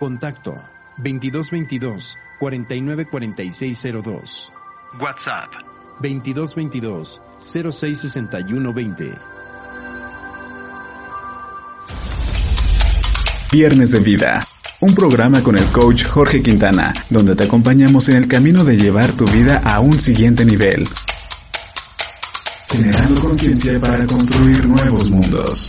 Contacto 2222 494602. WhatsApp 2222 066120. Viernes de Vida, un programa con el coach Jorge Quintana, donde te acompañamos en el camino de llevar tu vida a un siguiente nivel, generando conciencia para construir nuevos mundos.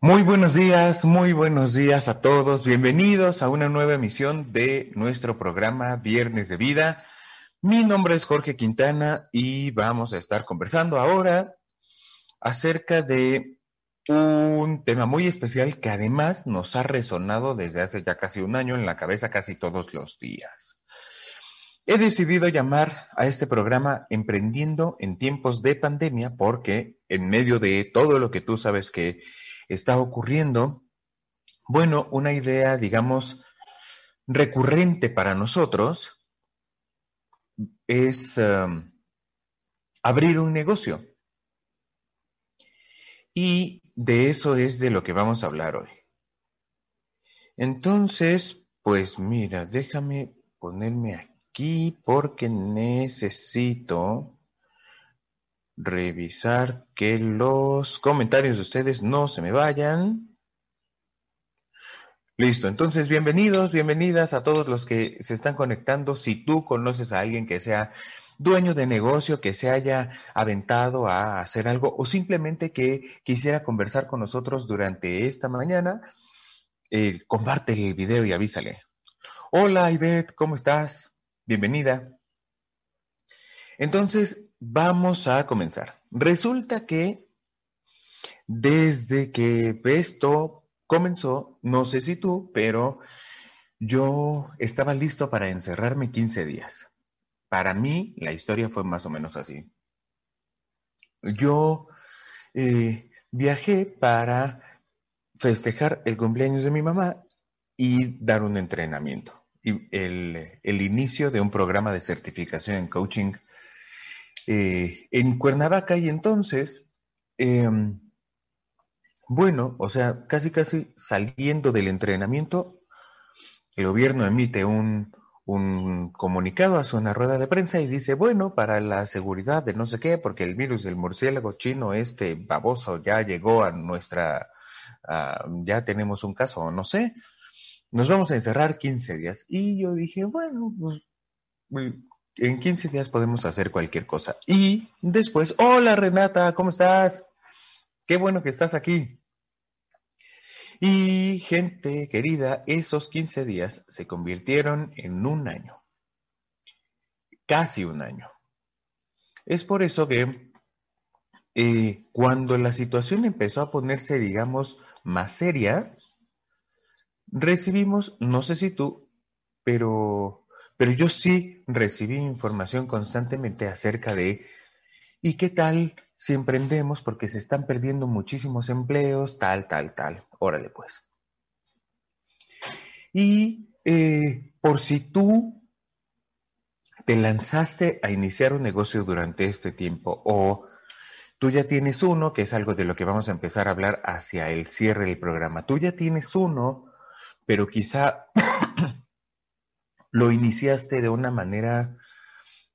Muy buenos días, muy buenos días a todos. Bienvenidos a una nueva emisión de nuestro programa Viernes de Vida. Mi nombre es Jorge Quintana y vamos a estar conversando ahora acerca de un tema muy especial que además nos ha resonado desde hace ya casi un año en la cabeza casi todos los días. He decidido llamar a este programa Emprendiendo en tiempos de pandemia porque en medio de todo lo que tú sabes que está ocurriendo, bueno, una idea, digamos, recurrente para nosotros es um, abrir un negocio. Y de eso es de lo que vamos a hablar hoy. Entonces, pues mira, déjame ponerme aquí porque necesito revisar que los comentarios de ustedes no se me vayan. Listo, entonces bienvenidos, bienvenidas a todos los que se están conectando. Si tú conoces a alguien que sea dueño de negocio, que se haya aventado a hacer algo o simplemente que quisiera conversar con nosotros durante esta mañana, eh, comparte el video y avísale. Hola Ivette, ¿cómo estás? Bienvenida. Entonces, vamos a comenzar. Resulta que desde que esto comenzó, no sé si tú, pero yo estaba listo para encerrarme 15 días. Para mí, la historia fue más o menos así. Yo eh, viajé para festejar el cumpleaños de mi mamá y dar un entrenamiento. Y el, el inicio de un programa de certificación en coaching eh, en Cuernavaca y entonces, eh, bueno, o sea, casi casi saliendo del entrenamiento, el gobierno emite un, un comunicado, hace una rueda de prensa y dice, bueno, para la seguridad de no sé qué, porque el virus del murciélago chino, este baboso, ya llegó a nuestra, ya tenemos un caso, no sé, nos vamos a encerrar 15 días. Y yo dije, bueno, pues en 15 días podemos hacer cualquier cosa. Y después, hola Renata, ¿cómo estás? Qué bueno que estás aquí. Y gente querida, esos 15 días se convirtieron en un año. Casi un año. Es por eso que eh, cuando la situación empezó a ponerse, digamos, más seria, recibimos, no sé si tú, pero, pero yo sí recibí información constantemente acerca de, ¿y qué tal si emprendemos porque se están perdiendo muchísimos empleos, tal, tal, tal? Órale pues. Y eh, por si tú te lanzaste a iniciar un negocio durante este tiempo o tú ya tienes uno, que es algo de lo que vamos a empezar a hablar hacia el cierre del programa, tú ya tienes uno pero quizá lo iniciaste de una manera,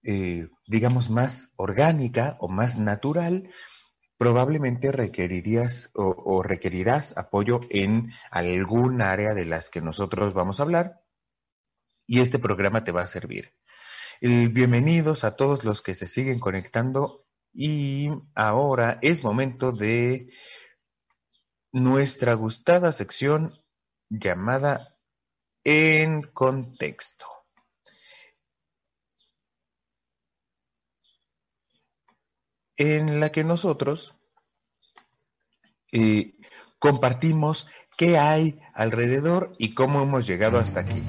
eh, digamos, más orgánica o más natural, probablemente requerirías o, requerirás apoyo en algún área de las que nosotros vamos a hablar y este programa te va a servir. bienvenidos a todos los que se siguen conectando y ahora es momento de nuestra gustada sección llamada En Contexto. En la que nosotros eh, compartimos qué hay alrededor y cómo hemos llegado hasta aquí.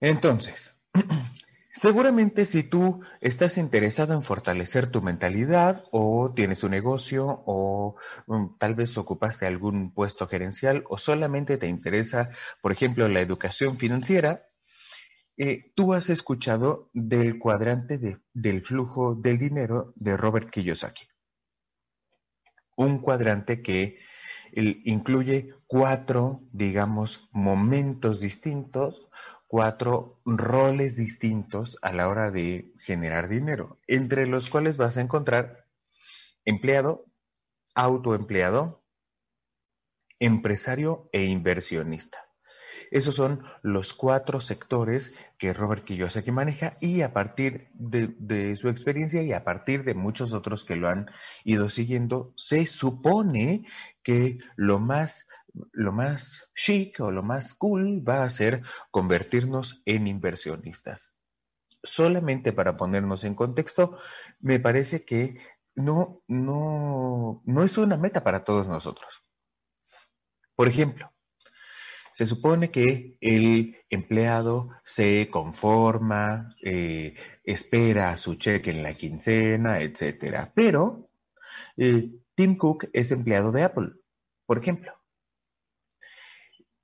Entonces, Seguramente si tú estás interesado en fortalecer tu mentalidad o tienes un negocio o mm, tal vez ocupaste algún puesto gerencial o solamente te interesa, por ejemplo, la educación financiera, eh, tú has escuchado del cuadrante del flujo del dinero de Robert Kiyosaki. Un cuadrante que incluye cuatro, digamos, momentos distintos cuatro roles distintos a la hora de generar dinero, entre los cuales vas a encontrar empleado, autoempleado, empresario e inversionista. Esos son los cuatro sectores que Robert Kiyosaki maneja y a partir de, su experiencia y a partir de muchos otros que lo han ido siguiendo, se supone que lo más, lo más chic o lo más cool va a ser convertirnos en inversionistas. Solamente para ponernos en contexto, me parece que no, no, no es una meta para todos nosotros. Por ejemplo, se supone que el empleado se conforma, eh, espera su cheque en la quincena, etcétera. Pero eh, Tim Cook es empleado de Apple, por ejemplo.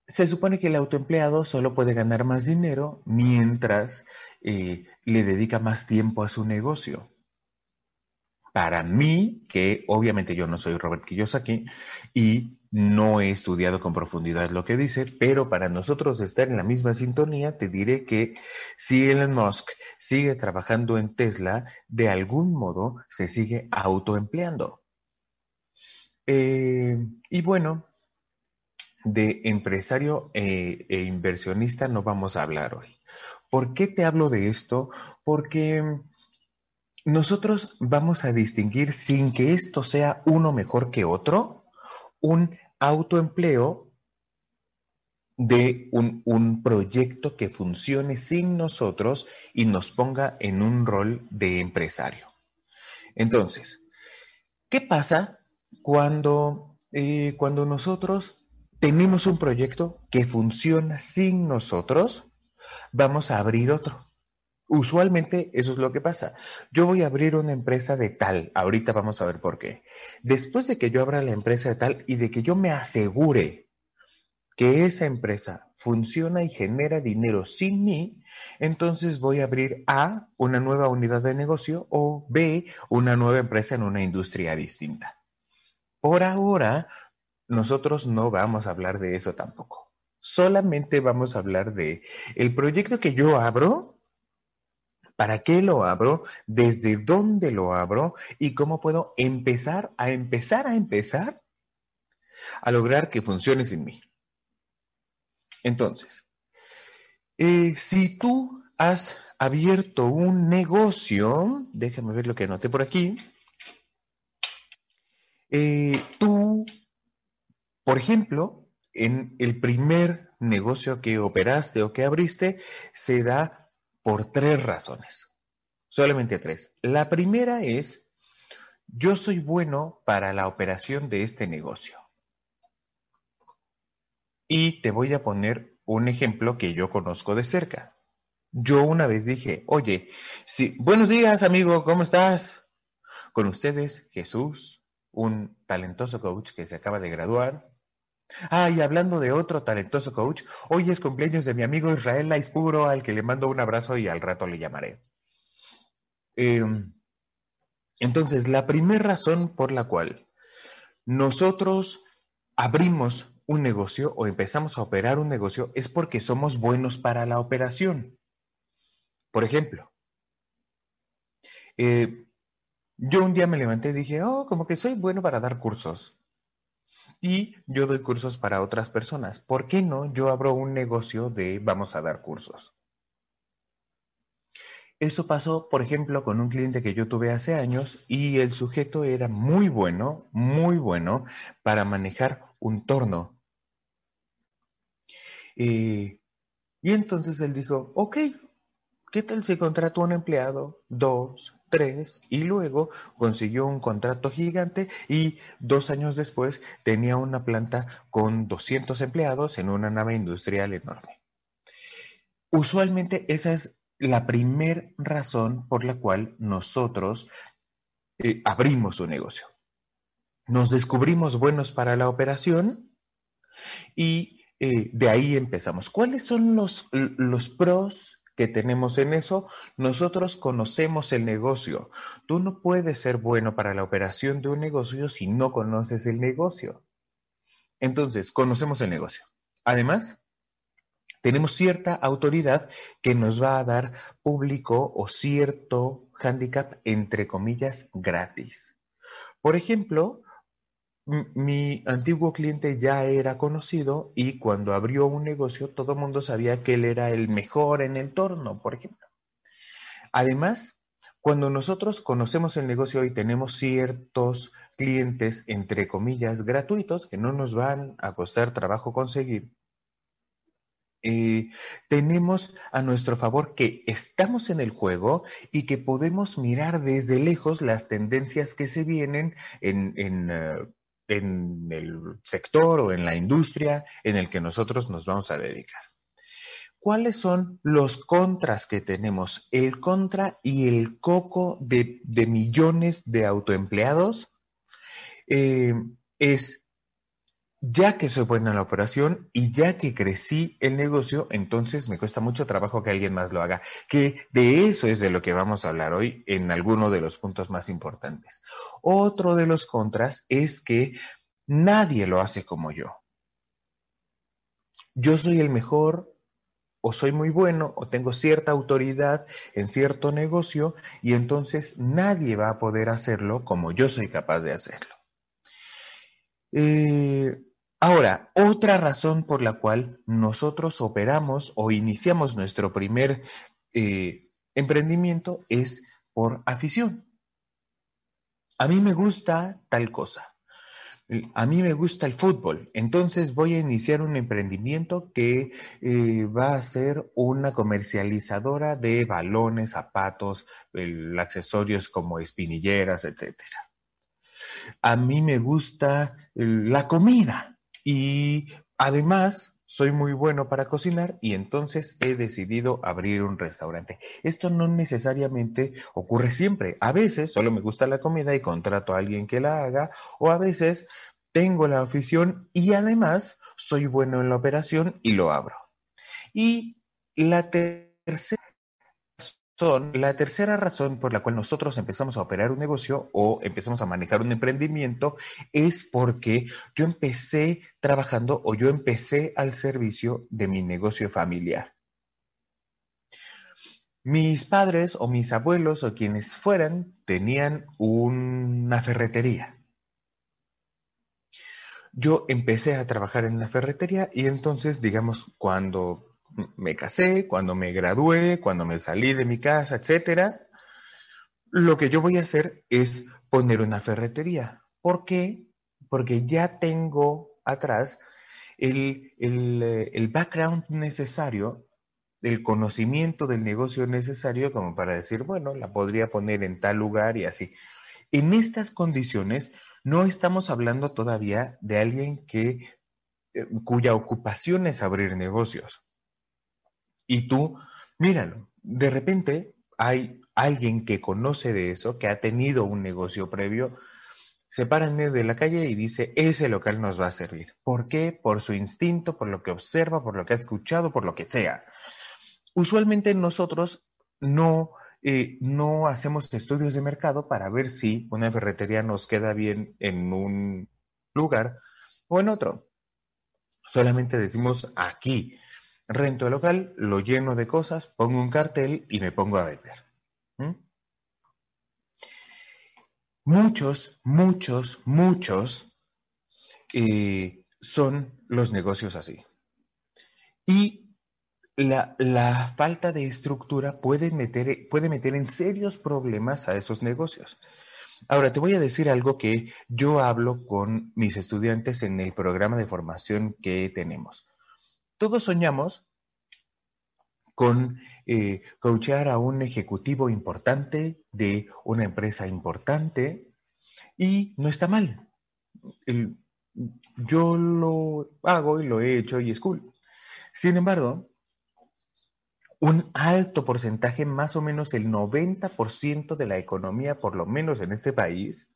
Se supone que el autoempleado solo puede ganar más dinero mientras eh, le dedica más tiempo a su negocio. Para mí, que obviamente yo no soy Robert Kiyosaki y no he estudiado con profundidad lo que dice, pero para nosotros estar en la misma sintonía, te diré que si Elon Musk sigue trabajando en Tesla, de algún modo se sigue autoempleando. Eh, y bueno, de empresario e, e inversionista no vamos a hablar hoy. ¿Por qué te hablo de esto? Porque nosotros vamos a distinguir sin que esto sea uno mejor que otro, un autoempleo de un, proyecto que funcione sin nosotros y nos ponga en un rol de empresario. Entonces, ¿qué pasa cuando, eh, cuando nosotros tenemos un proyecto que funciona sin nosotros? Vamos a abrir otro. Usualmente eso es lo que pasa. Yo voy a abrir una empresa de tal, ahorita vamos a ver por qué. Después de que yo abra la empresa de tal y de que yo me asegure que esa empresa funciona y genera dinero sin mí, entonces voy a abrir A, una nueva unidad de negocio, o B, una nueva empresa en una industria distinta. Por ahora, nosotros no vamos a hablar de eso tampoco. Solamente vamos a hablar de el proyecto que yo abro, ¿Para qué lo abro? ¿Desde dónde lo abro? ¿Y cómo puedo empezar a empezar a empezar a lograr que funcione sin mí? Entonces, eh, si tú has abierto un negocio, déjame ver lo que anoté por aquí, eh, tú, por ejemplo, en el primer negocio que operaste o que abriste, se da por tres razones, solamente tres. La primera es, yo soy bueno para la operación de este negocio. Y te voy a poner un ejemplo que yo conozco de cerca. Yo una vez dije, oye, sí, buenos días amigo, ¿cómo estás? Con ustedes, Jesús, un talentoso coach que se acaba de graduar. Ah, y hablando de otro talentoso coach, hoy es cumpleaños de mi amigo Israel Laispuro, al que le mando un abrazo y al rato le llamaré. Em, entonces, la primera razón por la cual nosotros abrimos un negocio o empezamos a operar un negocio es porque somos buenos para la operación. Por ejemplo, eh, yo un día me levanté y dije, oh, como que soy bueno para dar cursos. Y yo doy cursos para otras personas. ¿Por qué no yo abro un negocio de vamos a dar cursos? Eso pasó, por ejemplo, con un cliente que yo tuve hace años y el sujeto era muy bueno, muy bueno para manejar un torno y entonces él dijo, ok, ¿qué tal si contrató a un empleado, dos, y luego consiguió un contrato gigante y dos años después tenía una planta con 200 empleados en una nave industrial enorme? Usualmente esa es la primera razón por la cual nosotros eh, abrimos un negocio. Nos descubrimos buenos para la operación y eh, de ahí empezamos. ¿Cuáles son los, los pros que tenemos en eso? Nosotros conocemos el negocio. Tú no puedes ser bueno para la operación de un negocio si no conoces el negocio. Entonces, conocemos el negocio. Además, tenemos cierta autoridad que nos va a dar público o cierto handicap, entre comillas, gratis. Por ejemplo, mi antiguo cliente ya era conocido y cuando abrió un negocio todo el mundo sabía que él era el mejor en el torno, por ejemplo. Además, cuando nosotros conocemos el negocio y tenemos ciertos clientes, entre comillas, gratuitos, que no nos van a costar trabajo conseguir, eh, tenemos a nuestro favor que estamos en el juego y que podemos mirar desde lejos las tendencias que se vienen en, eh, en el sector o en la industria en el que nosotros nos vamos a dedicar. ¿Cuáles son los contras que tenemos? El contra y el coco de, millones de autoempleados eh, es ya que soy buena en la operación y ya que crecí el negocio, entonces me cuesta mucho trabajo que alguien más lo haga. Que de eso es de lo que vamos a hablar hoy en alguno de los puntos más importantes. Otro de los contras es que nadie lo hace como yo. Yo soy el mejor o soy muy bueno o tengo cierta autoridad en cierto negocio y entonces nadie va a poder hacerlo como yo soy capaz de hacerlo. Eh, ahora, otra razón por la cual nosotros operamos o iniciamos nuestro primer eh, emprendimiento es por afición. A mí me gusta tal cosa. A mí me gusta el fútbol, entonces voy a iniciar un emprendimiento que eh, va a ser una comercializadora de balones, zapatos, accesorios como espinilleras, etcétera a mí me gusta la comida y además soy muy bueno para cocinar y entonces he decidido abrir un restaurante. Esto no necesariamente ocurre siempre. A veces solo me gusta la comida y contrato a alguien que la haga o a veces tengo la afición y además soy bueno en la operación y lo abro. Y la tercera la tercera razón por la cual nosotros empezamos a operar un negocio o empezamos a manejar un emprendimiento es porque yo empecé trabajando o yo empecé al servicio de mi negocio familiar. Mis padres o mis abuelos o quienes fueran tenían una ferretería. Yo empecé a trabajar en la ferretería y entonces, digamos, cuando me casé, cuando me gradué, cuando me salí de mi casa, etcétera, lo que yo voy a hacer es poner una ferretería. ¿Por qué? Porque ya tengo atrás el, el, el background necesario el conocimiento del negocio necesario como para decir, bueno, la podría poner en tal lugar y así. En estas condiciones no estamos hablando todavía de alguien que eh, cuya ocupación es abrir negocios. Y tú, míralo, de repente hay alguien que conoce de eso, que ha tenido un negocio previo, se para en medio de la calle y dice, ese local nos va a servir. ¿Por qué? Por su instinto, por lo que observa, por lo que ha escuchado, por lo que sea. Usualmente nosotros no, eh, no hacemos estudios de mercado para ver si una ferretería nos queda bien en un lugar o en otro. Solamente decimos aquí, rento el local, lo lleno de cosas, pongo un cartel y me pongo a vender. Muchos, muchos, muchos eh, son los negocios así. Y la, falta de estructura puede meter, puede meter en serios problemas a esos negocios. Ahora, te voy a decir algo que yo hablo con mis estudiantes en el programa de formación que tenemos. Todos soñamos con eh, a un ejecutivo importante de una empresa importante y no está mal. yo lo hago y lo he hecho y es cool. Sin embargo, un alto porcentaje, más o menos el 90% de la economía, por lo menos en este país,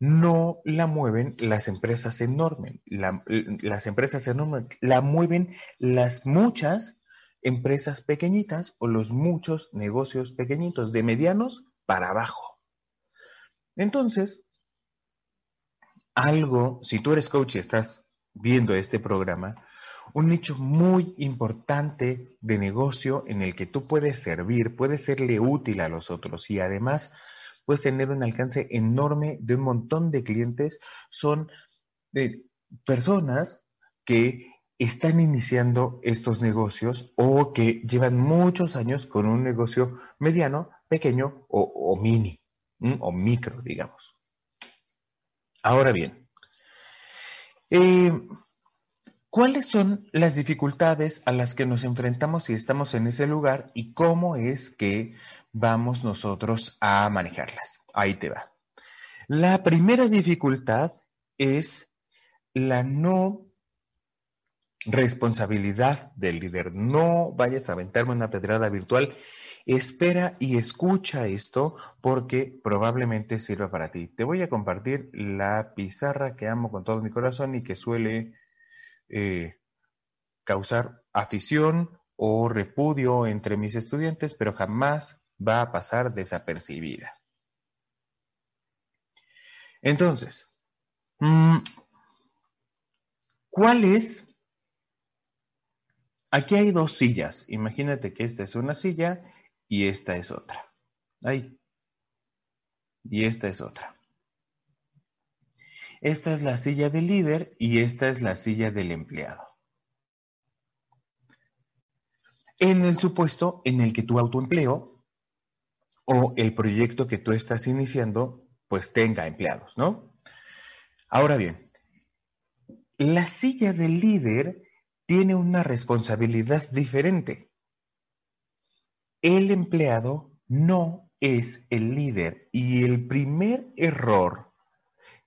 no la mueven las empresas enormes. las empresas enormes la mueven las muchas empresas pequeñitas o los muchos negocios pequeñitos, de medianos para abajo. Entonces, algo, si tú eres coach y estás viendo este programa, un nicho muy importante de negocio en el que tú puedes servir, puedes serle útil a los otros y además puedes tener un alcance enorme de un montón de clientes, son de personas que están iniciando estos negocios o que llevan muchos años con un negocio mediano, pequeño o, mini o micro, digamos. Ahora bien, eh, ¿Cuáles son las dificultades a las que nos enfrentamos si estamos en ese lugar y cómo es que vamos nosotros a manejarlas? Ahí te va. La primera dificultad es la no responsabilidad del líder. No vayas a aventarme una pedrada virtual. Espera y escucha esto porque probablemente sirva para ti. Te voy a compartir la pizarra que amo con todo mi corazón y que suele eh, causar afición o repudio entre mis estudiantes, pero jamás va a pasar desapercibida. Entonces, mm, ¿cuál es? Aquí hay dos sillas. Imagínate que esta es una silla y esta es otra. Ahí. Y esta es otra. Esta es la silla del líder y esta es la silla del empleado. En el supuesto en el que tu autoempleo o el proyecto que tú estás iniciando, pues tenga empleados, ¿no? Ahora bien, la silla del líder tiene una responsabilidad diferente. El empleado no es el líder y el primer error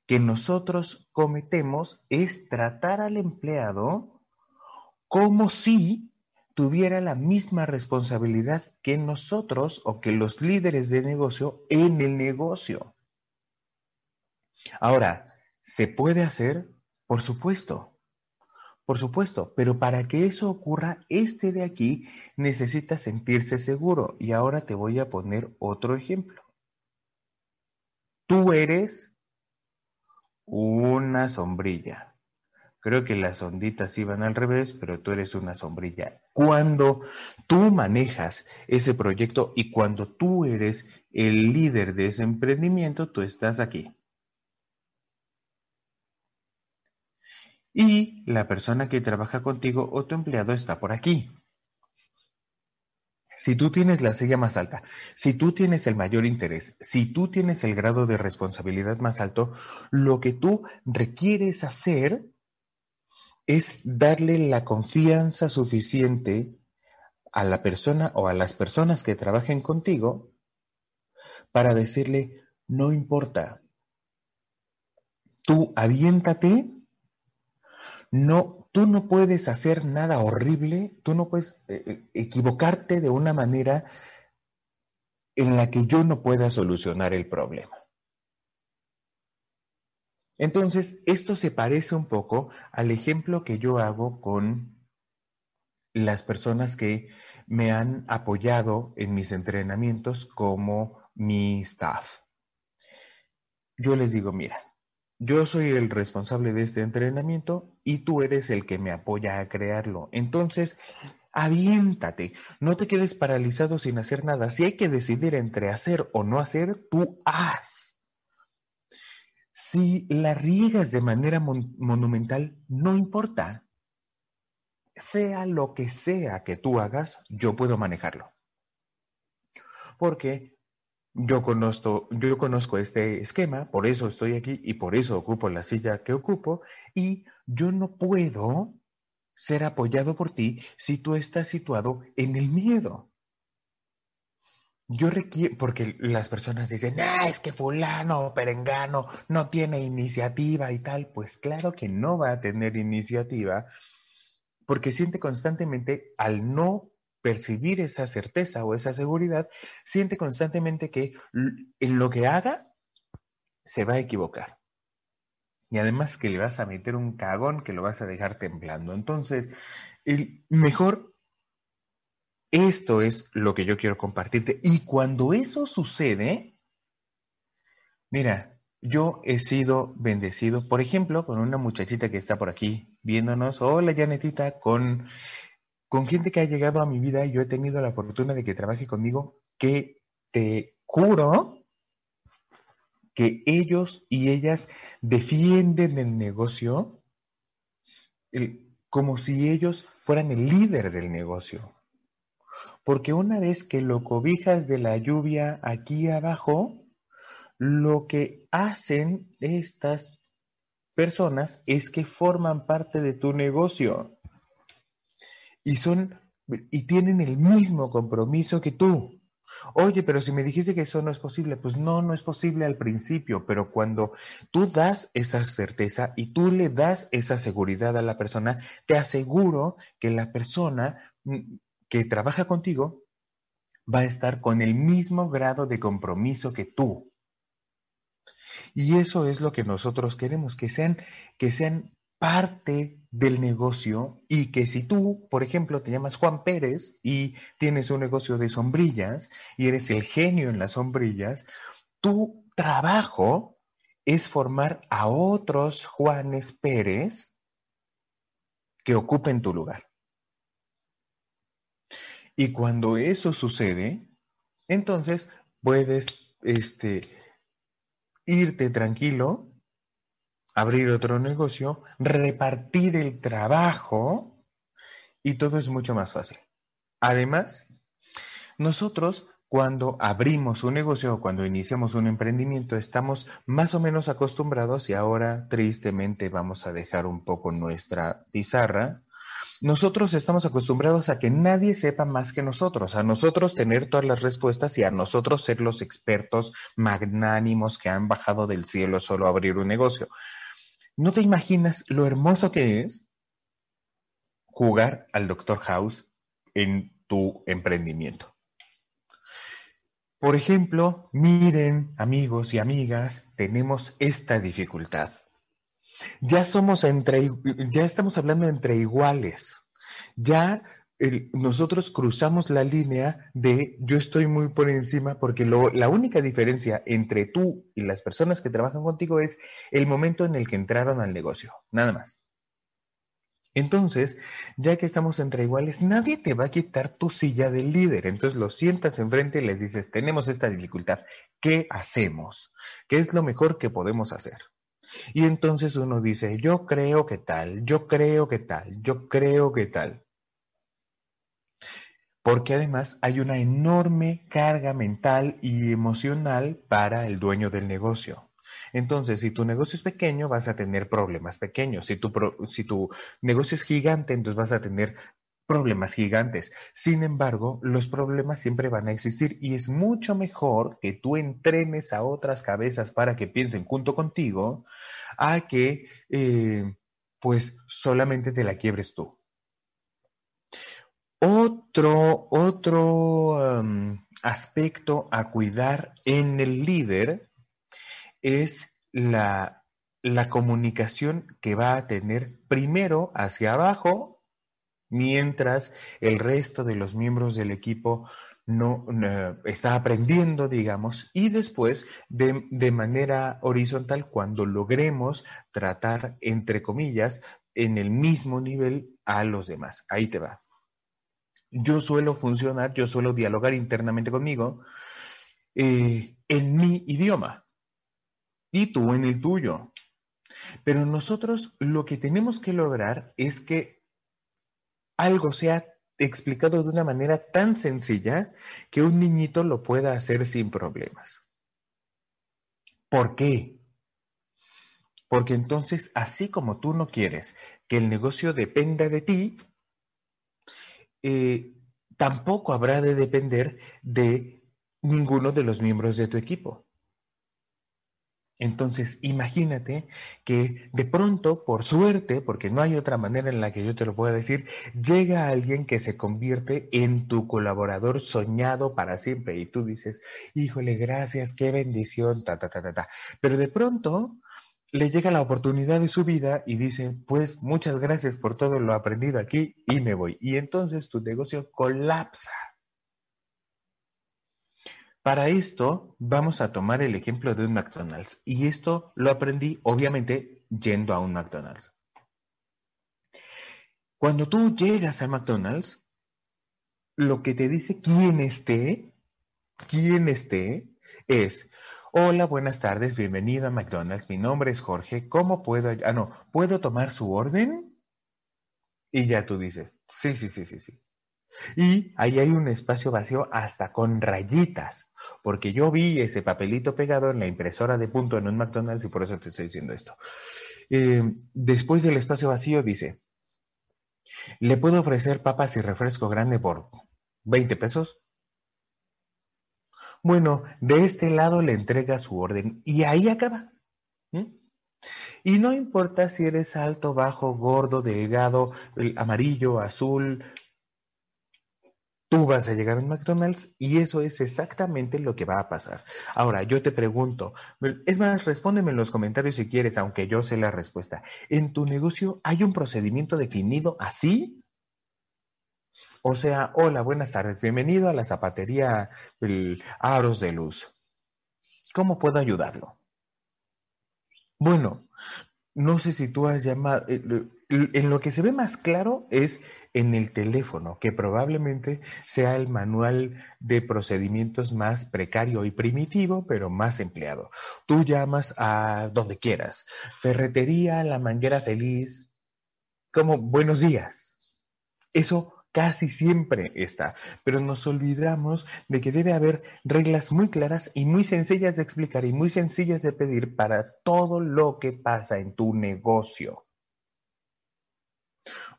que nosotros cometemos es tratar al empleado como si tuviera la misma responsabilidad que nosotros o que los líderes de negocio en el negocio. Ahora, ¿se puede hacer? Por supuesto. Por supuesto, pero para que eso ocurra, este de aquí necesita sentirse seguro. Y ahora te voy a poner otro ejemplo. Tú eres una sombrilla. Creo que las onditas iban al revés, pero tú eres una sombrilla. Cuando tú manejas ese proyecto y cuando tú eres el líder de ese emprendimiento, tú estás aquí. Y la persona que trabaja contigo o tu empleado está por aquí. Si tú tienes la silla más alta, si tú tienes el mayor interés, si tú tienes el grado de responsabilidad más alto, lo que tú requieres hacer es darle la confianza suficiente a la persona o a las personas que trabajen contigo para decirle, no importa, tú aviéntate, no, tú no puedes hacer nada horrible, tú no puedes eh, eh, equivocarte de una manera en la que yo no pueda solucionar el problema. Entonces, esto se parece un poco al ejemplo que yo hago con las personas que me han apoyado en mis entrenamientos como mi staff. Yo les digo, mira, yo soy el responsable de este entrenamiento y tú eres el que me apoya a crearlo. Entonces, aviéntate, no te quedes paralizado sin hacer nada. Si hay que decidir entre hacer o no hacer, tú haz. Si la riegas de manera monumental, no importa. Sea lo que sea que tú hagas, yo puedo manejarlo. Porque yo conozco, yo conozco este esquema, por eso estoy aquí y por eso ocupo la silla que ocupo, y yo no puedo ser apoyado por ti si tú estás situado en el miedo. Yo requiero, porque las personas dicen, ah, es que fulano o perengano no tiene iniciativa y tal. Pues claro que no va a tener iniciativa, porque siente constantemente, al no percibir esa certeza o esa seguridad, siente constantemente que en lo que haga se va a equivocar. Y además que le vas a meter un cagón que lo vas a dejar temblando. Entonces, el mejor esto es lo que yo quiero compartirte. Y cuando eso sucede, mira, yo he sido bendecido, por ejemplo, con una muchachita que está por aquí viéndonos. Hola, Janetita, con, con gente que ha llegado a mi vida y yo he tenido la fortuna de que trabaje conmigo, que te juro que ellos y ellas defienden el negocio como si ellos fueran el líder del negocio. Porque una vez que lo cobijas de la lluvia aquí abajo, lo que hacen estas personas es que forman parte de tu negocio y son y tienen el mismo compromiso que tú. Oye, pero si me dijiste que eso no es posible, pues no, no es posible al principio, pero cuando tú das esa certeza y tú le das esa seguridad a la persona, te aseguro que la persona mm, que trabaja contigo va a estar con el mismo grado de compromiso que tú. Y eso es lo que nosotros queremos, que sean, que sean parte del negocio y que si tú, por ejemplo, te llamas Juan Pérez y tienes un negocio de sombrillas y eres el genio en las sombrillas, tu trabajo es formar a otros Juanes Pérez que ocupen tu lugar. Y cuando eso sucede, entonces puedes este, irte tranquilo, abrir otro negocio, repartir el trabajo y todo es mucho más fácil. Además, nosotros cuando abrimos un negocio o cuando iniciamos un emprendimiento estamos más o menos acostumbrados y ahora tristemente vamos a dejar un poco nuestra pizarra nosotros estamos acostumbrados a que nadie sepa más que nosotros, a nosotros tener todas las respuestas y a nosotros ser los expertos magnánimos que han bajado del cielo solo a abrir un negocio. ¿No te imaginas lo hermoso que es jugar al Doctor House en tu emprendimiento? Por ejemplo, miren, amigos y amigas, tenemos esta dificultad. Ya somos entre, ya estamos hablando entre iguales. Ya nosotros cruzamos la línea de yo estoy muy por encima porque la única diferencia entre tú y las personas que trabajan contigo es el momento en el que entraron al negocio, nada más. Entonces, ya que estamos entre iguales, nadie te va a quitar tu silla del líder. Entonces lo sientas enfrente y les dices, tenemos esta dificultad, ¿qué hacemos? ¿Qué es lo mejor que podemos hacer? Y entonces uno dice, yo creo que tal, yo creo que tal, yo creo que tal. Porque además hay una enorme carga mental y emocional para el dueño del negocio. Entonces, si tu negocio es pequeño, vas a tener problemas pequeños. Si tu, si tu negocio es gigante, entonces vas a tener problemas gigantes. Sin embargo, los problemas siempre van a existir y es mucho mejor que tú entrenes a otras cabezas para que piensen junto contigo a que eh, pues solamente te la quiebres tú. Otro, otro aspecto a cuidar en el líder es la, la comunicación que va a tener primero hacia abajo, mientras el resto de los miembros del equipo no, está aprendiendo, digamos, y después de, de, manera horizontal cuando logremos tratar, entre comillas, en el mismo nivel a los demás. Ahí te va. Yo suelo funcionar, yo suelo dialogar internamente conmigo eh, en mi idioma y tú en el tuyo. Pero nosotros lo que tenemos que lograr es que algo sea explicado de una manera tan sencilla que un niñito lo pueda hacer sin problemas. ¿Por qué? Porque entonces, así como tú no quieres que el negocio dependa de ti, eh, tampoco habrá de depender de ninguno de los miembros de tu equipo. Entonces, imagínate que de pronto, por suerte, porque no hay otra manera en la que yo te lo pueda decir, llega alguien que se convierte en tu colaborador soñado para siempre y tú dices, híjole, gracias, qué bendición, ta, ta, ta, ta, ta. Pero de pronto le llega la oportunidad de su vida y dice, pues muchas gracias por todo lo aprendido aquí y me voy. Y entonces tu negocio colapsa. Para esto vamos a tomar el ejemplo de un McDonald's y esto lo aprendí obviamente yendo a un McDonald's. Cuando tú llegas a McDonald's, lo que te dice quién esté, quién esté, es, hola, buenas tardes, bienvenido a McDonald's, mi nombre es Jorge, ¿cómo puedo, ah, no, ¿puedo tomar su orden? Y ya tú dices, sí, sí, sí, sí, sí. Y ahí hay un espacio vacío hasta con rayitas porque yo vi ese papelito pegado en la impresora de punto en un McDonald's y por eso te estoy diciendo esto. Eh, después del espacio vacío dice, ¿le puedo ofrecer papas y refresco grande por 20 pesos? Bueno, de este lado le entrega su orden y ahí acaba. Y no importa si eres alto, bajo, gordo, delgado, amarillo, azul, Tú vas a llegar a un McDonald's y eso es exactamente lo que va a pasar. Ahora, yo te pregunto, es más, respóndeme en los comentarios si quieres, aunque yo sé la respuesta. ¿En tu negocio hay un procedimiento definido así? O sea, hola, buenas tardes, bienvenido a la zapatería Aros de Luz. ¿Cómo puedo ayudarlo? Bueno, no sé si tú has llamado, eh, en lo que se ve más claro es en el teléfono, que probablemente sea el manual de procedimientos más precario y primitivo, pero más empleado. Tú llamas a donde quieras, ferretería, la manguera feliz, como buenos días. Eso casi siempre está, pero nos olvidamos de que debe haber reglas muy claras y muy sencillas de explicar y muy sencillas de pedir para todo lo que pasa en tu negocio.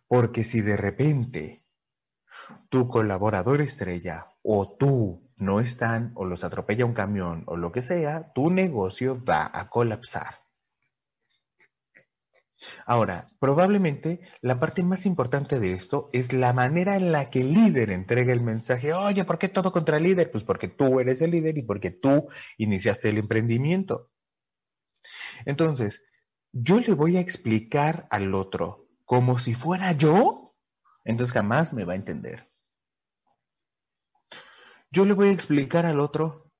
Porque si de repente tu colaborador estrella o tú no están o los atropella un camión o lo que sea, tu negocio va a colapsar. Ahora, probablemente la parte más importante de esto es la manera en la que el líder entrega el mensaje. Oye, ¿por qué todo contra el líder? Pues porque tú eres el líder y porque tú iniciaste el emprendimiento. Entonces, yo le voy a explicar al otro como si fuera yo, entonces jamás me va a entender. Yo le voy a explicar al otro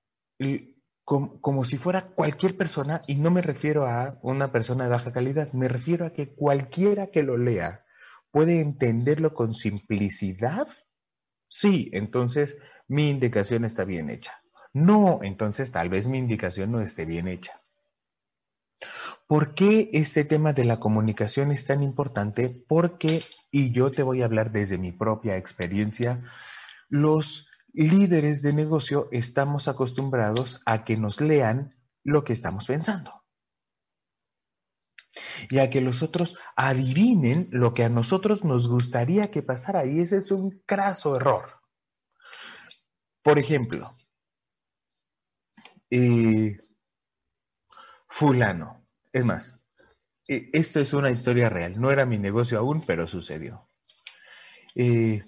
como, si fuera cualquier persona y no me refiero a una persona de baja calidad, me refiero a que cualquiera que lo lea puede entenderlo con simplicidad, sí, entonces mi indicación está bien hecha. No, entonces tal vez mi indicación no esté bien hecha. ¿Por qué este tema de la comunicación es tan importante? Porque, y yo te voy a hablar desde mi propia experiencia, los líderes de negocio estamos acostumbrados a que nos lean lo que estamos pensando. Y a que los otros adivinen lo que a nosotros nos gustaría que pasara. Y ese es un craso error. Por ejemplo, eh, fulano. Es más, eh, esto es una historia real. No era mi negocio aún, pero sucedió. Eh,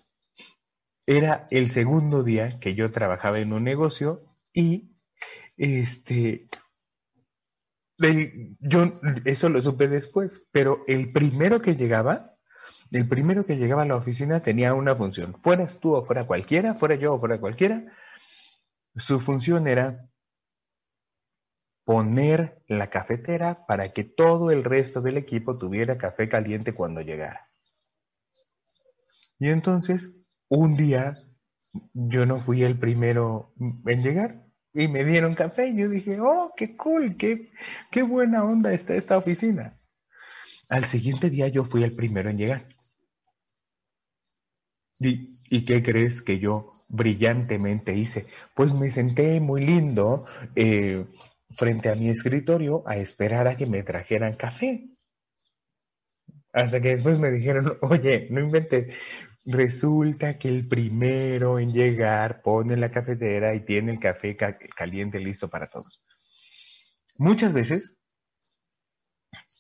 era el segundo día que yo trabajaba en un negocio y este yo eso lo supe después, pero el primero que llegaba, el primero que llegaba a la oficina tenía una función. Fueras tú o fuera cualquiera, fuera yo o fuera cualquiera, su función era poner la cafetera para que todo el resto del equipo tuviera café caliente cuando llegara. Y entonces, un día, yo no fui el primero en llegar y me dieron café y yo dije, oh, qué cool, qué, qué buena onda está esta oficina. Al siguiente día yo fui el primero en llegar. ¿Y, ¿Y, qué crees que yo brillantemente hice? Pues me senté muy lindo, eh, frente a mi escritorio a esperar a que me trajeran café. Hasta que después me dijeron, oye, no inventes, resulta que el primero en llegar pone la cafetera y tiene el café caliente listo para todos. Muchas veces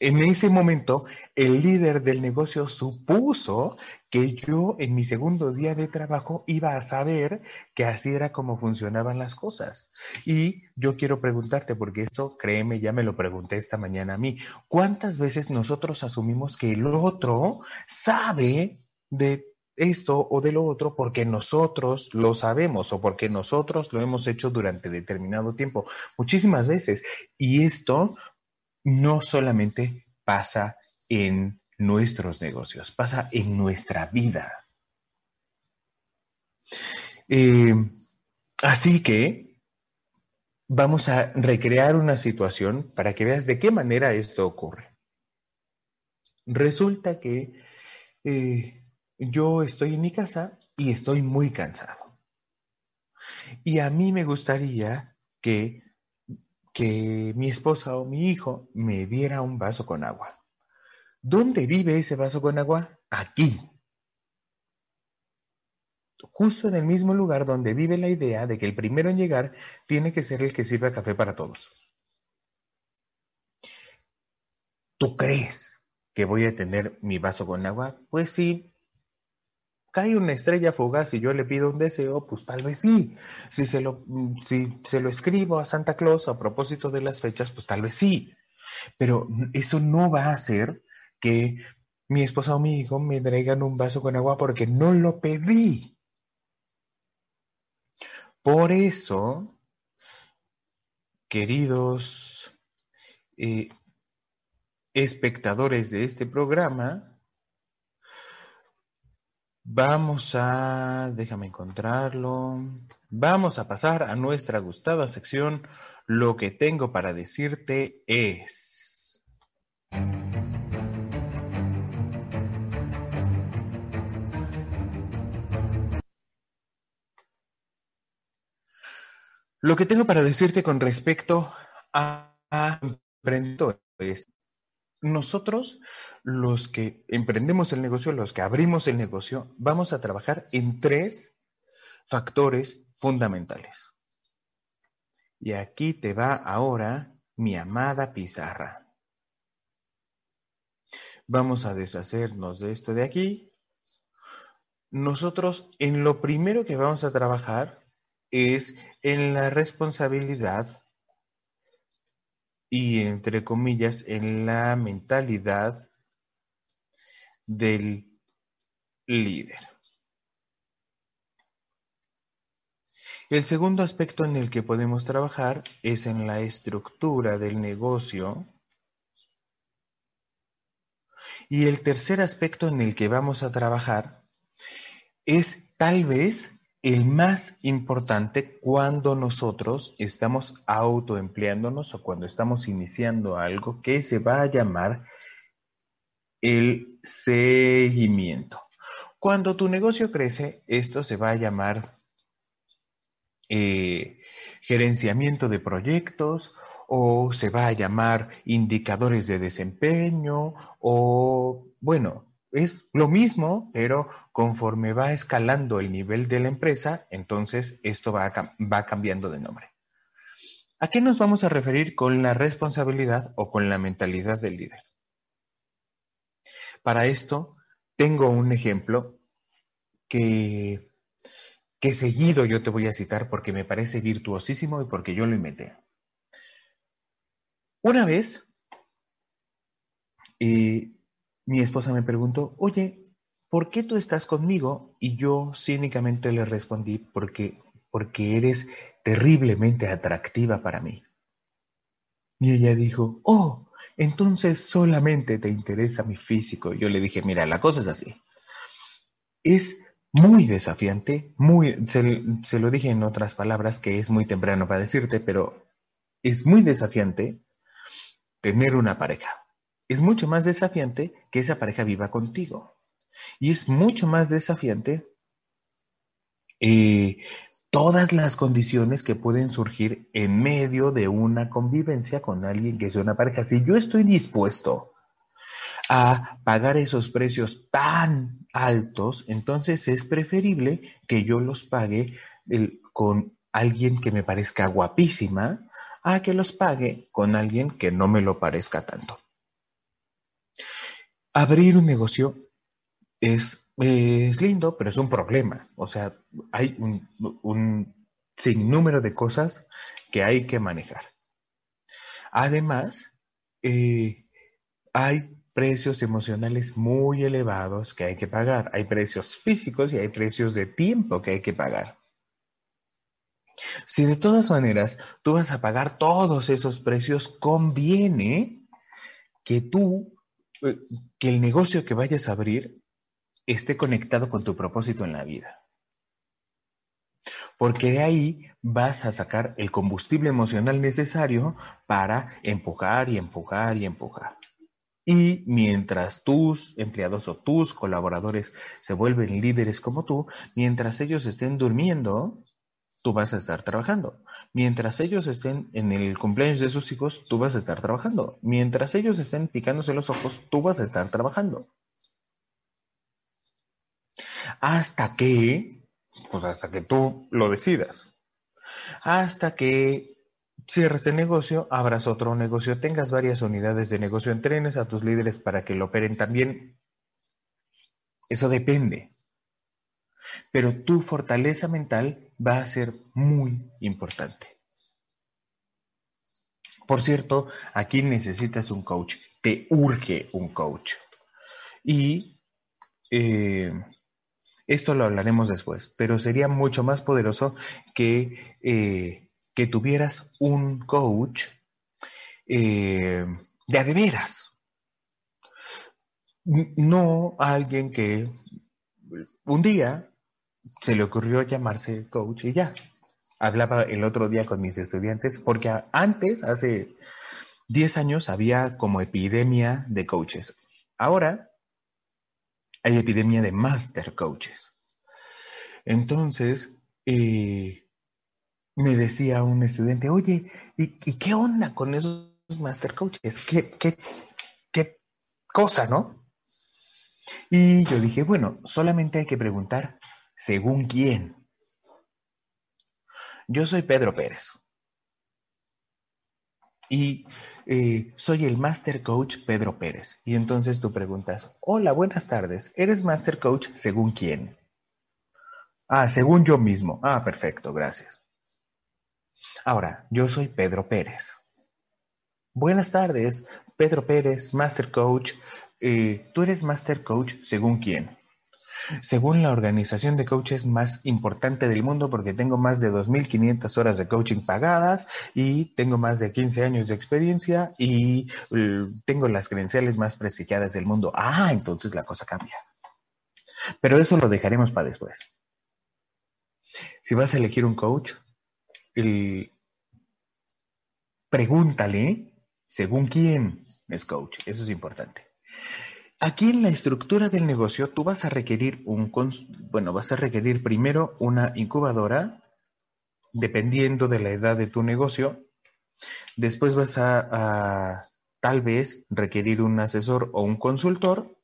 en ese momento, el líder del negocio supuso que yo en mi segundo día de trabajo iba a saber que así era como funcionaban las cosas. Y yo quiero preguntarte, porque esto, créeme, ya me lo pregunté esta mañana a mí, ¿cuántas veces nosotros asumimos que el otro sabe de esto o de lo otro porque nosotros lo sabemos o porque nosotros lo hemos hecho durante determinado tiempo? Muchísimas veces. Y esto no solamente pasa en nuestros negocios, pasa en nuestra vida. Eh, así que vamos a recrear una situación para que veas de qué manera esto ocurre. Resulta que eh, yo estoy en mi casa y estoy muy cansado. Y a mí me gustaría que que mi esposa o mi hijo me diera un vaso con agua. ¿Dónde vive ese vaso con agua? Aquí. Justo en el mismo lugar donde vive la idea de que el primero en llegar tiene que ser el que sirva café para todos. ¿Tú crees que voy a tener mi vaso con agua? Pues sí, cae una estrella fugaz y yo le pido un deseo, pues tal vez sí. Si se lo, si se lo escribo a Santa Claus a propósito de las fechas, pues tal vez sí. Pero eso no va a hacer que mi esposa o mi hijo me traigan un vaso con agua porque no lo pedí. Por eso, queridos eh, espectadores de este programa, Vamos a, déjame encontrarlo. Vamos a pasar a nuestra gustada sección. Lo que tengo para decirte es... Lo que tengo para decirte con respecto a, emprendedores nosotros, los que emprendemos el negocio, los que abrimos el negocio, vamos a trabajar en tres factores fundamentales. Y aquí te va ahora mi amada pizarra. Vamos a deshacernos de esto de aquí. Nosotros en lo primero que vamos a trabajar es en la responsabilidad y entre comillas en la mentalidad del líder. El segundo aspecto en el que podemos trabajar es en la estructura del negocio Y el tercer aspecto en el que vamos a trabajar es tal vez el más importante cuando nosotros estamos autoempleándonos o cuando estamos iniciando algo que se va a llamar el seguimiento. Cuando tu negocio crece, esto se va a llamar eh, gerenciamiento de proyectos o se va a llamar indicadores de desempeño o, bueno, es lo mismo, pero conforme va escalando el nivel de la empresa, entonces esto va, va cambiando de nombre. ¿A qué nos vamos a referir con la responsabilidad o con la mentalidad del líder? Para esto, tengo un ejemplo que, que seguido yo te voy a citar porque me parece virtuosísimo y porque yo lo inventé. Una vez, eh, mi esposa me preguntó, oye, ¿por qué tú estás conmigo? Y yo cínicamente le respondí, porque, porque eres terriblemente atractiva para mí. Y ella dijo, oh, entonces solamente te interesa mi físico. Yo le dije, mira, la cosa es así. Es muy desafiante, muy, se, se lo dije en otras palabras que es muy temprano para decirte, pero es muy desafiante tener una pareja es mucho más desafiante que esa pareja viva contigo. Y es mucho más desafiante eh, todas las condiciones que pueden surgir en medio de una convivencia con alguien que es una pareja. Si yo estoy dispuesto a pagar esos precios tan altos, entonces es preferible que yo los pague con alguien que me parezca guapísima a que los pague con alguien que no me lo parezca tanto. Abrir un negocio es, es lindo, pero es un problema. O sea, hay un, sinnúmero de cosas que hay que manejar. Además, eh, hay precios emocionales muy elevados que hay que pagar. Hay precios físicos y hay precios de tiempo que hay que pagar. Si de todas maneras tú vas a pagar todos esos precios, conviene que tú que el negocio que vayas a abrir esté conectado con tu propósito en la vida. Porque de ahí vas a sacar el combustible emocional necesario para empujar y empujar y empujar. Y mientras tus empleados o tus colaboradores se vuelven líderes como tú, mientras ellos estén durmiendo, tú vas a estar trabajando. Mientras ellos estén en el cumpleaños de sus hijos, tú vas a estar trabajando. Mientras ellos estén picándose los ojos, tú vas a estar trabajando. Hasta que, pues hasta que tú lo decidas. Hasta que cierres el negocio, abras otro negocio, tengas varias unidades de negocio, entrenes a tus líderes para que lo operen también. Eso depende. Pero tu fortaleza mental va a ser muy importante. Por cierto, aquí necesitas un coach, te urge un coach. Y eh, esto lo hablaremos después, pero sería mucho más poderoso que, eh, que tuvieras un coach eh, de de veras. No alguien que un día se le ocurrió llamarse coach y ya. Hablaba el otro día con mis estudiantes porque antes, hace 10 años, había como epidemia de coaches. Ahora hay epidemia de master coaches. Entonces, eh, me decía un estudiante, oye, ¿y, qué onda con esos master coaches? ¿Qué, qué, qué cosa, no? Y yo dije, bueno, solamente hay que preguntar ¿Según quién? Yo soy Pedro Pérez. Y eh, soy el Master Coach Pedro Pérez. Y entonces tú preguntas, hola, buenas tardes, ¿eres Master Coach según quién? Ah, según yo mismo. Ah, perfecto, gracias. Ahora, yo soy Pedro Pérez. Buenas tardes, Pedro Pérez, Master Coach. Eh, ¿Tú eres Master Coach según quién? Según la organización de coaches más importante del mundo porque tengo más de 2.500 horas de coaching pagadas y tengo más de 15 años de experiencia y uh, tengo las credenciales más prestigiadas del mundo. Ah, entonces la cosa cambia. Pero eso lo dejaremos para después. Si vas a elegir un coach, pregúntale según quién es coach. Eso es importante. Aquí en la estructura del negocio tú vas a requerir un, bueno, vas a requerir primero una incubadora, dependiendo de la edad de tu negocio. Después vas a, tal vez requerir un asesor o un consultor,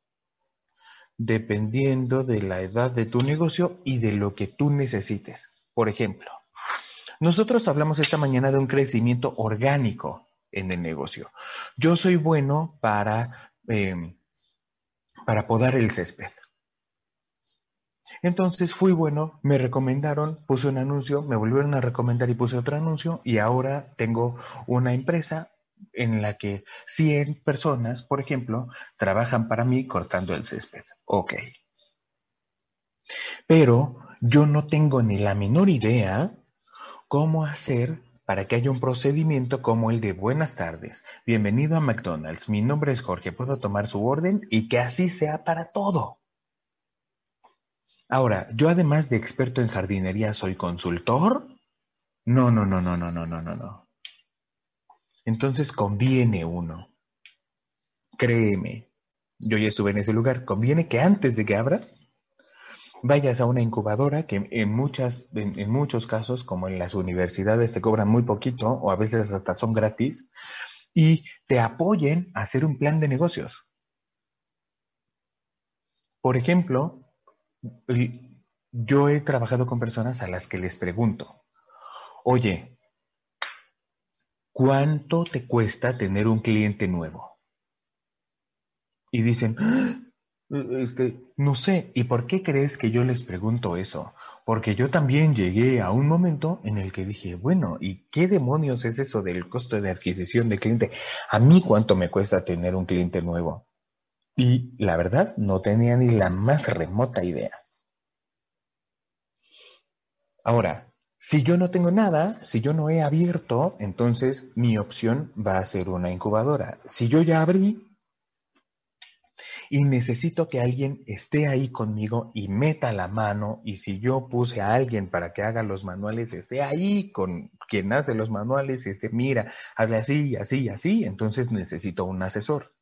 dependiendo de la edad de tu negocio y de lo que tú necesites. Por ejemplo, nosotros hablamos esta mañana de un crecimiento orgánico en el negocio. Yo soy bueno para, em, para podar el césped. Entonces fui bueno, me recomendaron, puse un anuncio, me volvieron a recomendar y puse otro anuncio y ahora tengo una empresa en la que 100 personas, por ejemplo, trabajan para mí cortando el césped. Ok. Pero yo no tengo ni la menor idea cómo hacer para que haya un procedimiento como el de buenas tardes, bienvenido a McDonald's, mi nombre es Jorge, puedo tomar su orden y que así sea para todo. Ahora, yo además de experto en jardinería, ¿soy consultor? No, no, no, no, no, no, no, no, no. Entonces conviene uno. Créeme, yo ya estuve en ese lugar. Conviene que antes de que abras, vayas a una incubadora que en, muchas, en, muchos casos, como en las universidades, te cobran muy poquito o a veces hasta son gratis, y te apoyen a hacer un plan de negocios. Por ejemplo, yo he trabajado con personas a las que les pregunto, oye, ¿cuánto te cuesta tener un cliente nuevo? Y dicen, este, no sé, ¿y por qué crees que yo les pregunto eso? Porque yo también llegué a un momento en el que dije, bueno, ¿y qué demonios es eso del costo de adquisición de cliente? ¿A mí cuánto me cuesta tener un cliente nuevo? Y la verdad, no tenía ni la más remota idea. Ahora, si yo no tengo nada, si yo no he abierto, entonces mi opción va a ser una incubadora. Si yo ya abrí, y necesito que alguien esté ahí conmigo y meta la mano y si yo puse a alguien para que haga los manuales, esté ahí con quien hace los manuales y esté, mira, hazle así, así, así, entonces necesito un asesor.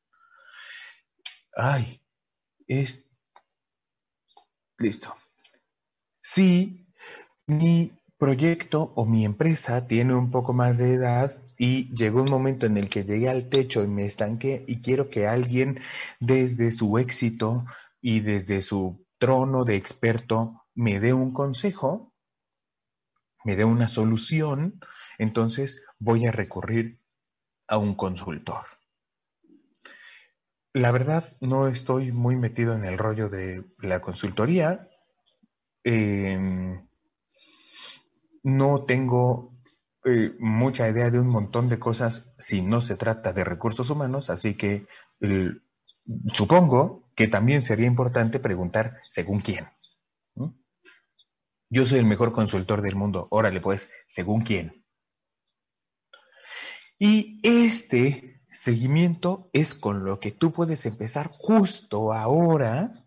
Ay, es... Listo. Si mi proyecto o mi empresa tiene un poco más de edad, y llegó un momento en el que llegué al techo y me estanqué y quiero que alguien desde su éxito y desde su trono de experto me dé un consejo, me dé una solución, entonces voy a recurrir a un consultor. La verdad, no estoy muy metido en el rollo de la consultoría. Em, no tengo eh, mucha idea de un montón de cosas si no se trata de recursos humanos, así que supongo que también sería importante preguntar según quién. Yo soy el mejor consultor del mundo, órale pues, según quién. Y este seguimiento es con lo que tú puedes empezar justo ahora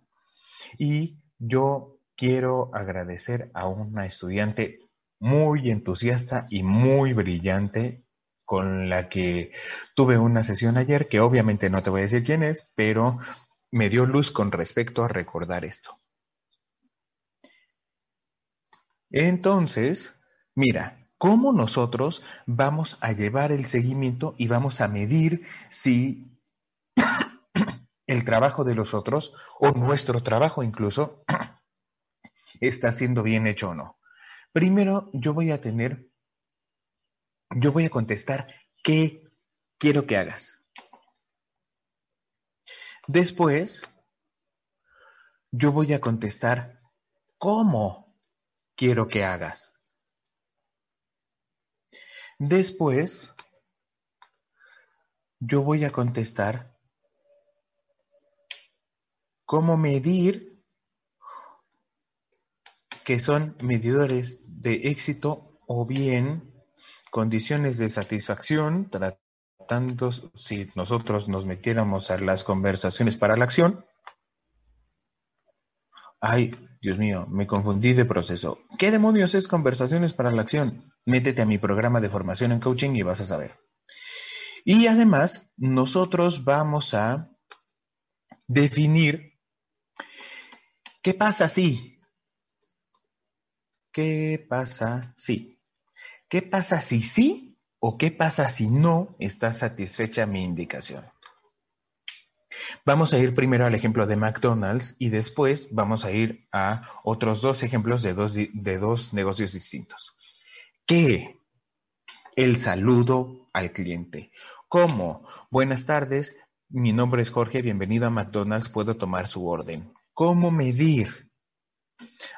y yo quiero agradecer a una estudiante muy entusiasta y muy brillante con la que tuve una sesión ayer, que obviamente no te voy a decir quién es, pero me dio luz con respecto a recordar esto. Entonces, mira, ¿cómo nosotros vamos a llevar el seguimiento y vamos a medir si el trabajo de los otros o nuestro trabajo incluso está siendo bien hecho o no? Primero yo voy a tener, yo voy a contestar qué quiero que hagas. Después, yo voy a contestar cómo quiero que hagas. Después, yo voy a contestar cómo medir que son medidores de éxito o bien condiciones de satisfacción, tratando si nosotros nos metiéramos a las conversaciones para la acción. Ay, Dios mío, me confundí de proceso. ¿Qué demonios es conversaciones para la acción? Métete a mi programa de formación en coaching y vas a saber. Y además, nosotros vamos a definir qué pasa si. ¿Qué pasa si? ¿Qué pasa si sí o qué pasa si no está satisfecha mi indicación? Vamos a ir primero al ejemplo de McDonald's y después vamos a ir a otros dos ejemplos de dos, de dos negocios distintos. ¿Qué? El saludo al cliente. ¿Cómo? Buenas tardes, mi nombre es Jorge, bienvenido a McDonald's, puedo tomar su orden. ¿Cómo medir?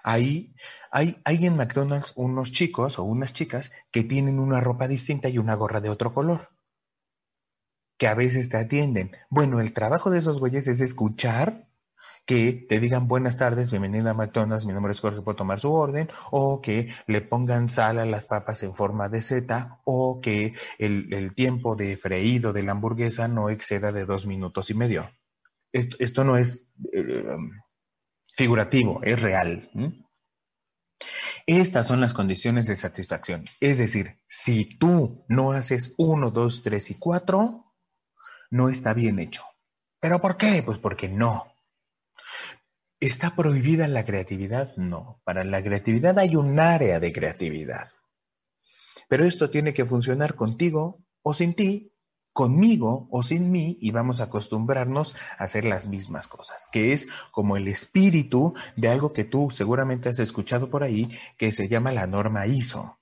Ahí hay, en McDonald's unos chicos o unas chicas que tienen una ropa distinta y una gorra de otro color, que a veces te atienden. Bueno, el trabajo de esos güeyes es escuchar que te digan buenas tardes, bienvenida a McDonald's, mi nombre es Jorge, puedo tomar su orden, o que le pongan sal a las papas en forma de Z, o que el, tiempo de freído de la hamburguesa no exceda de dos minutos y medio. Esto, no es eh, figurativo, es real. Estas son las condiciones de satisfacción. Es decir, si tú no haces uno, dos, tres y cuatro, no está bien hecho. ¿Pero por qué? Pues porque no. ¿Está prohibida la creatividad? No. Para la creatividad hay un área de creatividad. Pero esto tiene que funcionar contigo o sin ti, conmigo o sin mí, y vamos a acostumbrarnos a hacer las mismas cosas, que es como el espíritu de algo que tú seguramente has escuchado por ahí, que se llama la norma ISO.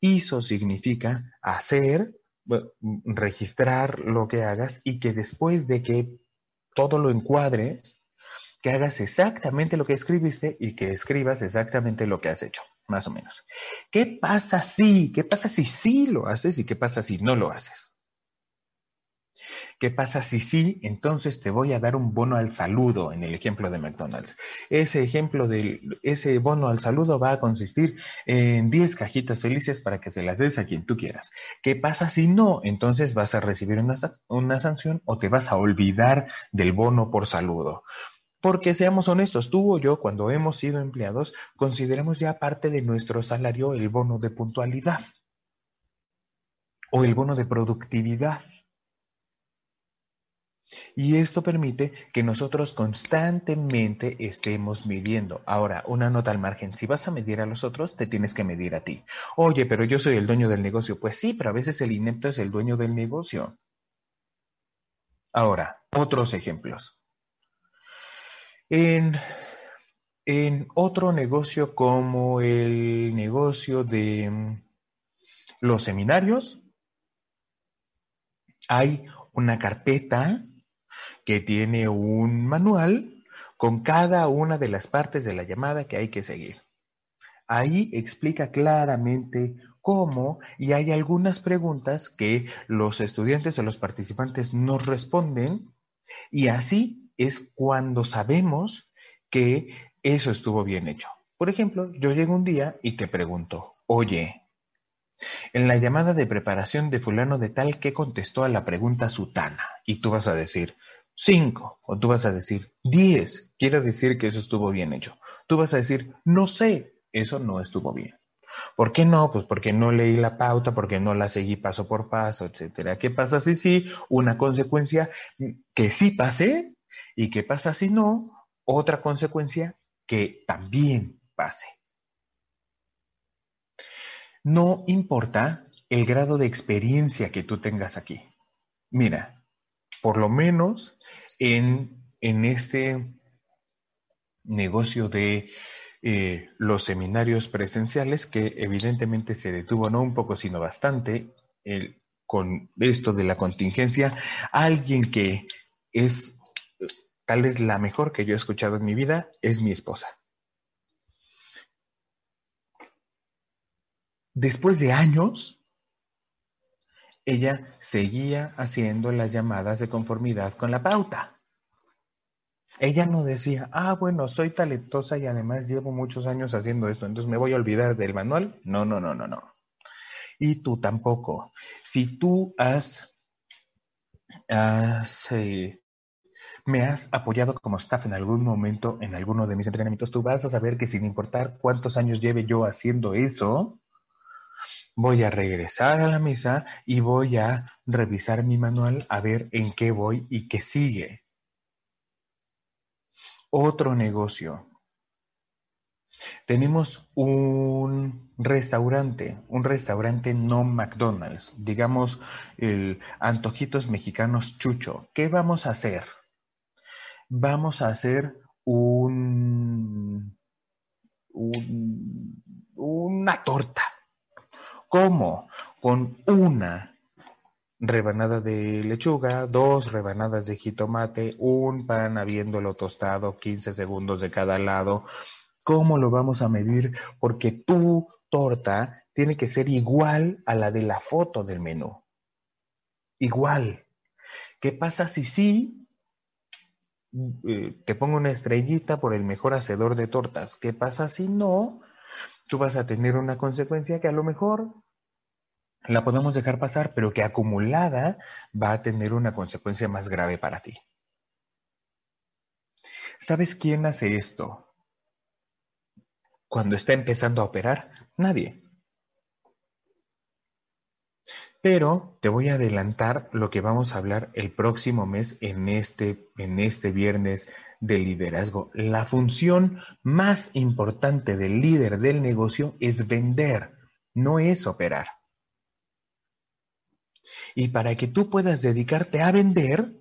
ISO significa hacer, registrar lo que hagas y que después de que todo lo encuadres, que hagas exactamente lo que escribiste y que escribas exactamente lo que has hecho, más o menos. ¿Qué pasa si? ¿Qué pasa si sí lo haces y qué pasa si no lo haces? ¿Qué pasa si sí? Entonces te voy a dar un bono al saludo en el ejemplo de McDonald's. Ese ejemplo de ese bono al saludo va a consistir en 10 cajitas felices para que se las des a quien tú quieras. ¿Qué pasa si no? Entonces vas a recibir una, una sanción o te vas a olvidar del bono por saludo. Porque seamos honestos, tú o yo, cuando hemos sido empleados, consideramos ya parte de nuestro salario el bono de puntualidad o el bono de productividad. Y esto permite que nosotros constantemente estemos midiendo. Ahora, una nota al margen, si vas a medir a los otros, te tienes que medir a ti. Oye, pero yo soy el dueño del negocio. Pues sí, pero a veces el inepto es el dueño del negocio. Ahora, otros ejemplos. En, en otro negocio como el negocio de mm, los seminarios, hay una carpeta que tiene un manual con cada una de las partes de la llamada que hay que seguir. Ahí explica claramente cómo y hay algunas preguntas que los estudiantes o los participantes nos responden y así es cuando sabemos que eso estuvo bien hecho. Por ejemplo, yo llego un día y te pregunto, oye, en la llamada de preparación de fulano de tal, ¿qué contestó a la pregunta sutana? Y tú vas a decir, cinco, o tú vas a decir, diez, quiere decir que eso estuvo bien hecho. Tú vas a decir, no sé, eso no estuvo bien. ¿Por qué no? Pues porque no leí la pauta, porque no la seguí paso por paso, etcétera. ¿Qué pasa si sí? Una consecuencia que sí pasé, ¿Y qué pasa si no? Otra consecuencia que también pase. No importa el grado de experiencia que tú tengas aquí. Mira, por lo menos en, en este negocio de eh, los seminarios presenciales, que evidentemente se detuvo no un poco, sino bastante con esto de la contingencia, alguien que es tal vez la mejor que yo he escuchado en mi vida es mi esposa. Después de años, ella seguía haciendo las llamadas de conformidad con la pauta. Ella no decía, ah, bueno, soy talentosa y además llevo muchos años haciendo esto, entonces me voy a olvidar del manual. No, no, no, no, no. Y tú tampoco. Si tú has, eh, me has apoyado como staff en algún momento en alguno de mis entrenamientos, tú vas a saber que sin importar cuántos años lleve yo haciendo eso, voy a regresar a la mesa y voy a revisar mi manual a ver en qué voy y qué sigue. Otro negocio. Tenemos un restaurante, un restaurante no McDonald's, digamos el Antojitos Mexicanos Chucho. ¿Qué vamos a hacer? Vamos a hacer un, un una torta ¿Cómo? Con una rebanada de lechuga, dos rebanadas de jitomate, un pan habiéndolo tostado 15 segundos de cada lado. ¿Cómo lo vamos a medir? Porque tu torta tiene que ser igual a la de la foto del menú. Igual. ¿Qué pasa si sí eh, te pongo una estrellita por el mejor hacedor de tortas? ¿Qué pasa si no? Tú vas a tener una consecuencia que a lo mejor la podemos dejar pasar, pero que acumulada va a tener una consecuencia más grave para ti. ¿Sabes quién hace esto? Cuando está empezando a operar, nadie. Pero te voy a adelantar lo que vamos a hablar el próximo mes en este, en este viernes de liderazgo. La función más importante del líder del negocio es vender, no es operar. Y para que tú puedas dedicarte a vender,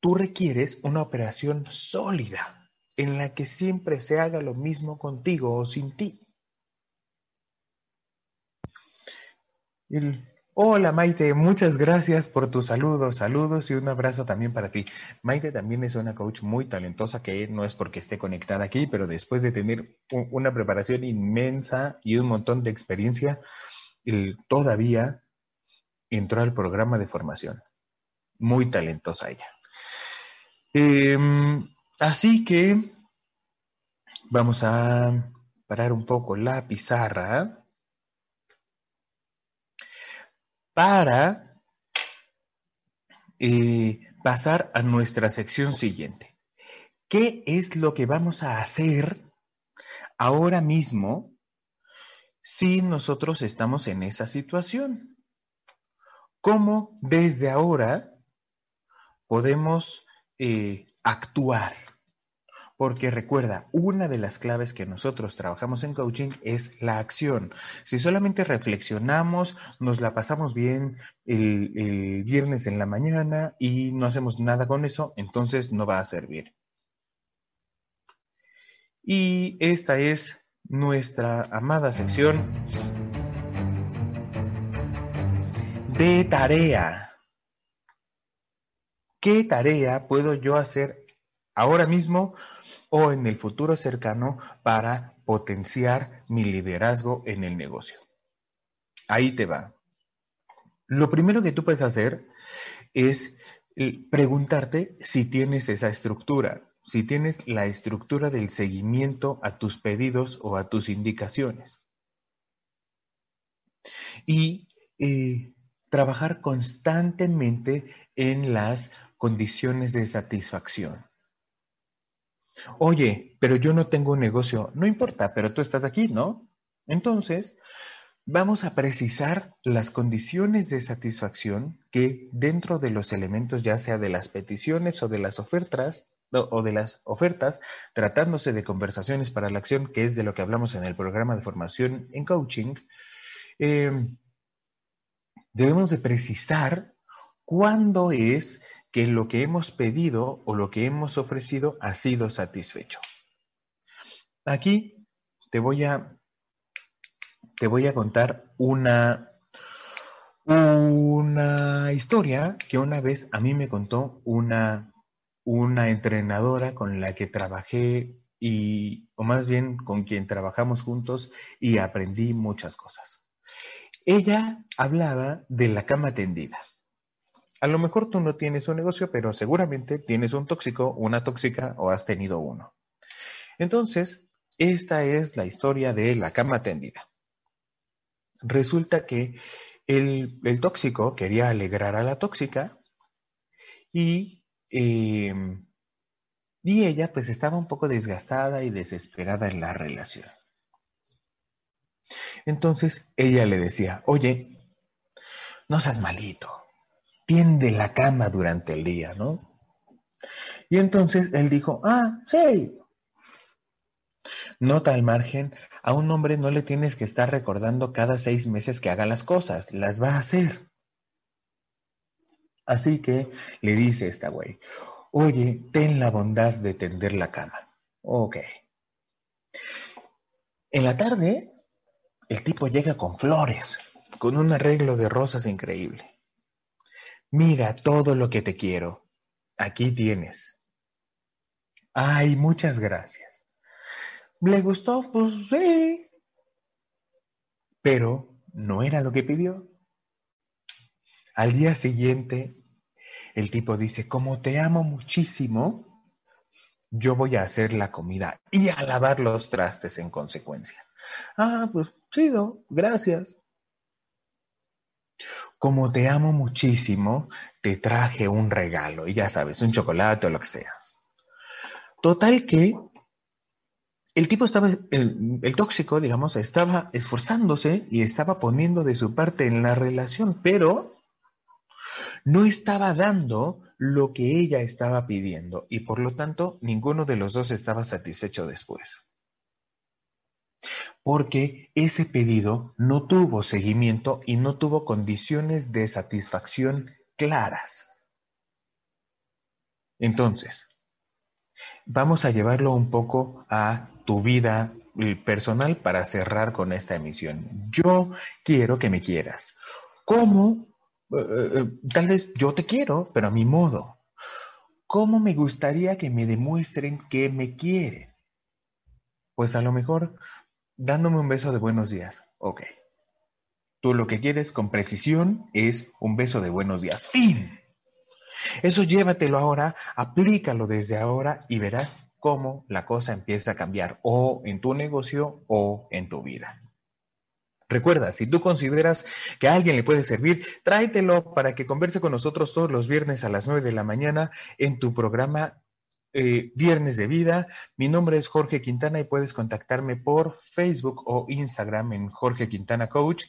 tú requieres una operación sólida en la que siempre se haga lo mismo contigo o sin ti. Hola Maite, muchas gracias por tus saludos, saludos y un abrazo también para ti. Maite también es una coach muy talentosa que no es porque esté conectada aquí, pero después de tener una preparación inmensa y un montón de experiencia, todavía entró al programa de formación. Muy talentosa ella. Em, así que vamos a parar un poco la pizarra para eh, pasar a nuestra sección siguiente. ¿Qué es lo que vamos a hacer ahora mismo si nosotros estamos en esa situación? ¿Cómo desde ahora podemos eh, actuar? Porque recuerda, una de las claves que nosotros trabajamos en coaching es la acción. Si solamente reflexionamos, nos la pasamos bien el, viernes en la mañana y no hacemos nada con eso, entonces no va a servir. Y esta es nuestra amada sección de tarea. ¿Qué tarea puedo yo hacer ahora mismo o en el futuro cercano para potenciar mi liderazgo en el negocio. Ahí te va. Lo primero que tú puedes hacer es eh, preguntarte si tienes esa estructura, si tienes la estructura del seguimiento a tus pedidos o a tus indicaciones. Y eh, trabajar constantemente en las condiciones de satisfacción. Oye, pero yo no tengo un negocio. No importa, pero tú estás aquí, ¿no? Entonces, vamos a precisar las condiciones de satisfacción que dentro de los elementos, ya sea de las peticiones o de las ofertas, o de las ofertas, tratándose de conversaciones para la acción, que es de lo que hablamos en el programa de formación en coaching, eh, debemos de precisar cuándo es que lo que hemos pedido o lo que hemos ofrecido ha sido satisfecho. Aquí te voy a, te voy a contar una, una historia que una vez a mí me contó una, una entrenadora con la que trabajé y, o más bien con quien trabajamos juntos y aprendí muchas cosas. Ella hablaba de la cama tendida. A lo mejor tú no tienes un negocio, pero seguramente tienes un tóxico, una tóxica o has tenido uno. Entonces, esta es la historia de la cama tendida. Resulta que el, tóxico quería alegrar a la tóxica y, em, y ella pues estaba un poco desgastada y desesperada en la relación. Entonces ella le decía, oye, no seas malito, tiende la cama durante el día, ¿no? Y entonces él dijo, ah, sí. Nota al margen, a un hombre no le tienes que estar recordando cada seis meses que haga las cosas, las va a hacer. Así que le dice esta güey, oye, ten la bondad de tender la cama. Ok. En la tarde, el tipo llega con flores, con un arreglo de rosas increíble. Mira todo lo que te quiero. Aquí tienes. Ay, muchas gracias. ¿Le gustó? Pues sí. Pero no era lo que pidió. Al día siguiente, el tipo dice, como te amo muchísimo, yo voy a hacer la comida y a lavar los trastes en consecuencia. Ah, pues chido, gracias. Como te amo muchísimo, te traje un regalo, y ya sabes, un chocolate o lo que sea. Total que el tipo estaba, el, tóxico, digamos, estaba esforzándose y estaba poniendo de su parte en la relación, pero no estaba dando lo que ella estaba pidiendo y por lo tanto ninguno de los dos estaba satisfecho después porque ese pedido no tuvo seguimiento y no tuvo condiciones de satisfacción claras. Entonces, vamos a llevarlo un poco a tu vida personal para cerrar con esta emisión. Yo quiero que me quieras. ¿Cómo? Eh, eh, tal vez yo te quiero, pero a mi modo. ¿Cómo me gustaría que me demuestren que me quieren? Pues a lo mejor dándome un beso de buenos días. Ok. Tú lo que quieres con precisión es un beso de buenos días. Fin. Eso llévatelo ahora, aplícalo desde ahora y verás cómo la cosa empieza a cambiar o en tu negocio o en tu vida. Recuerda, si tú consideras que a alguien le puede servir, tráetelo para que converse con nosotros todos los viernes a las 9 de la mañana en tu programa eh, Viernes de Vida. Mi nombre es Jorge Quintana y puedes contactarme por Facebook o Instagram en Jorge Quintana Coach.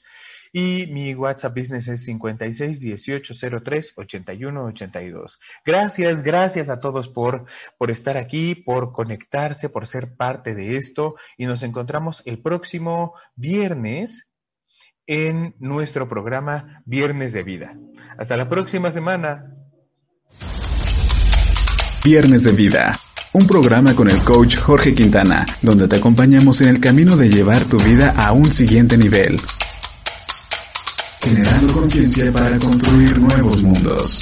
Y mi WhatsApp Business es 56 18 03 81 82. Gracias, gracias a todos por, por estar aquí, por conectarse, por ser parte de esto. Y nos encontramos el próximo viernes en nuestro programa Viernes de Vida. Hasta la próxima semana. Viernes de Vida, un programa con el coach Jorge Quintana, donde te acompañamos en el camino de llevar tu vida a un siguiente nivel, generando conciencia para construir nuevos mundos.